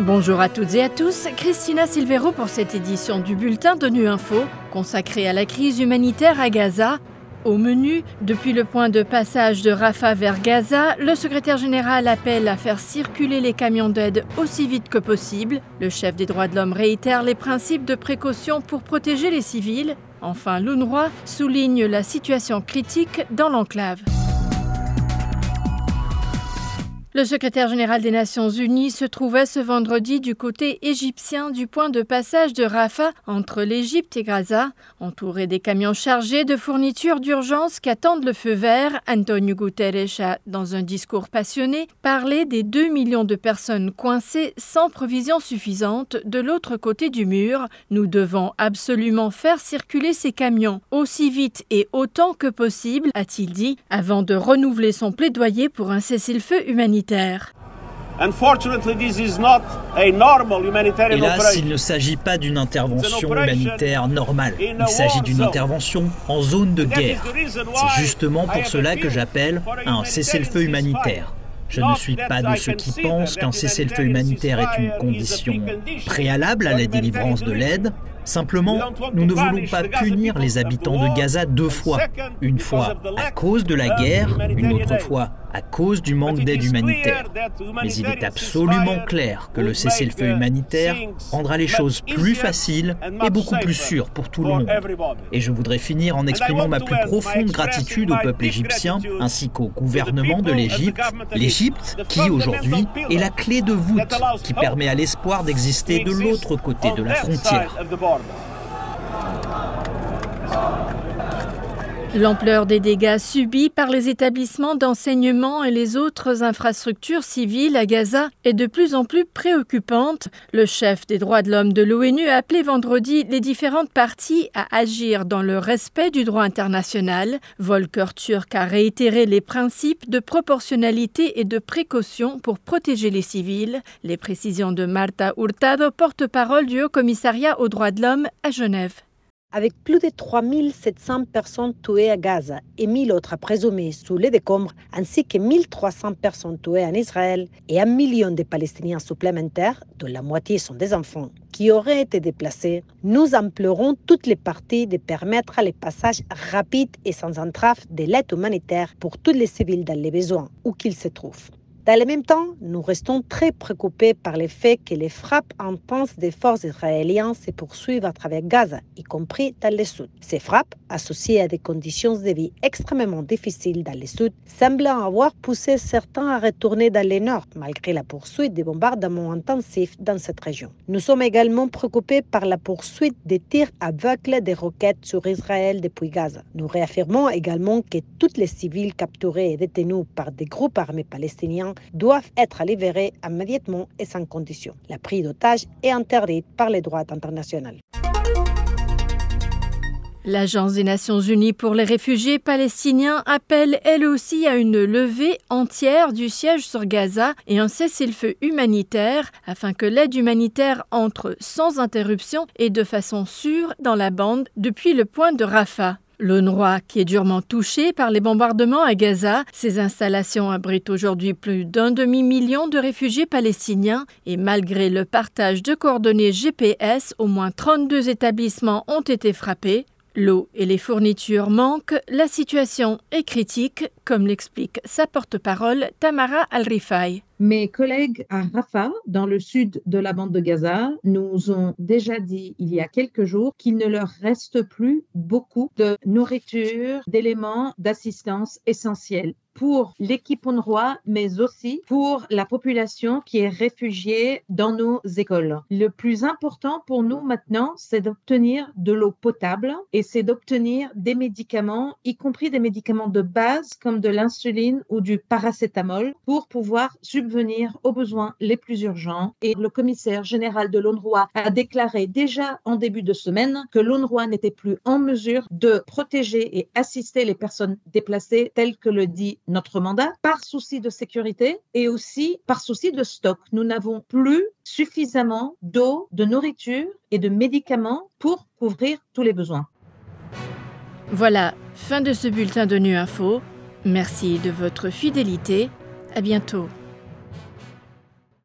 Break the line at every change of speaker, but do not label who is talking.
Bonjour à toutes et à tous, Christina Silvero pour cette édition du bulletin de Nu Info consacrée à la crise humanitaire à Gaza. Au menu, depuis le point de passage de Rafah vers Gaza, le secrétaire général appelle à faire circuler les camions d'aide aussi vite que possible. Le chef des droits de l'homme réitère les principes de précaution pour protéger les civils. Enfin, l'UNRWA souligne la situation critique dans l'enclave. Le secrétaire général des Nations Unies se trouvait ce vendredi du côté égyptien du point de passage de Rafah entre l'Égypte et Gaza, entouré des camions chargés de fournitures d'urgence qu'attendent le feu vert. Antonio Guterres a, dans un discours passionné, parlé des 2 millions de personnes coincées sans provision suffisante de l'autre côté du mur. Nous devons absolument faire circuler ces camions aussi vite et autant que possible, a-t-il dit, avant de renouveler son plaidoyer pour un cessez-le-feu humanitaire humanitaire.
Hélas, il ne s'agit pas d'une intervention humanitaire normale. Il s'agit d'une intervention en zone de guerre. C'est justement pour cela que j'appelle un cessez-le-feu humanitaire. Je ne suis pas de ceux qui pensent qu'un cessez-le-feu humanitaire est une condition préalable à la délivrance de l'aide, Simplement, nous ne voulons pas punir les habitants de Gaza deux fois. Une fois à cause de la guerre, une autre fois à cause du manque d'aide humanitaire. Mais il est absolument clair que le cessez-le-feu humanitaire rendra les choses plus faciles et beaucoup plus sûres pour tout le monde. Et je voudrais finir en exprimant ma plus profonde gratitude au peuple égyptien ainsi qu'au gouvernement de l'Égypte, l'Égypte qui aujourd'hui est la clé de voûte qui permet à l'espoir d'exister de l'autre côté de la frontière. bordo.
L'ampleur des dégâts subis par les établissements d'enseignement et les autres infrastructures civiles à Gaza est de plus en plus préoccupante. Le chef des droits de l'homme de l'ONU a appelé vendredi les différentes parties à agir dans le respect du droit international. Volker Turk a réitéré les principes de proportionnalité et de précaution pour protéger les civils. Les précisions de Marta Hurtado, porte-parole du Haut Commissariat aux droits de l'homme à Genève.
Avec plus de 3700 personnes tuées à Gaza et 1000 autres présumées sous les décombres, ainsi que 1300 personnes tuées en Israël et un million de Palestiniens supplémentaires, dont la moitié sont des enfants, qui auraient été déplacés, nous implorons toutes les parties de permettre les passages rapides et sans entrave de l'aide humanitaire pour tous les civils dans les besoins, où qu'ils se trouvent. Dans le même temps, nous restons très préoccupés par le fait que les frappes intenses des forces israéliennes se poursuivent à travers Gaza, y compris dans le sud. Ces frappes, associées à des conditions de vie extrêmement difficiles dans le sud, semblent avoir poussé certains à retourner dans le nord, malgré la poursuite des bombardements intensifs dans cette région. Nous sommes également préoccupés par la poursuite des tirs aveugles des roquettes sur Israël depuis Gaza. Nous réaffirmons également que tous les civils capturés et détenus par des groupes armés palestiniens doivent être libérés immédiatement et sans condition. La prise d'otages est interdite par les droits internationaux.
L'Agence des Nations Unies pour les réfugiés palestiniens appelle elle aussi à une levée entière du siège sur Gaza et un cessez-le-feu humanitaire afin que l'aide humanitaire entre sans interruption et de façon sûre dans la bande depuis le point de Rafah. L'UNRWA, qui est durement touché par les bombardements à Gaza, ses installations abritent aujourd'hui plus d'un demi-million de réfugiés palestiniens et malgré le partage de coordonnées GPS, au moins 32 établissements ont été frappés. L'eau et les fournitures manquent, la situation est critique, comme l'explique sa porte-parole Tamara Al-Rifai.
Mes collègues à Rafah, dans le sud de la bande de Gaza, nous ont déjà dit il y a quelques jours qu'il ne leur reste plus beaucoup de nourriture, d'éléments d'assistance essentiels pour l'équipe UNRWA, mais aussi pour la population qui est réfugiée dans nos écoles. Le plus important pour nous maintenant, c'est d'obtenir de l'eau potable et c'est d'obtenir des médicaments, y compris des médicaments de base comme de l'insuline ou du paracétamol, pour pouvoir subvenir aux besoins les plus urgents. Et le commissaire général de l'UNRWA a déclaré déjà en début de semaine que l'UNRWA n'était plus en mesure de protéger et assister les personnes déplacées telles que le dit notre mandat par souci de sécurité et aussi par souci de stock. Nous n'avons plus suffisamment d'eau, de nourriture et de médicaments pour couvrir tous les besoins.
Voilà, fin de ce bulletin de Nu Info. Merci de votre fidélité. À bientôt.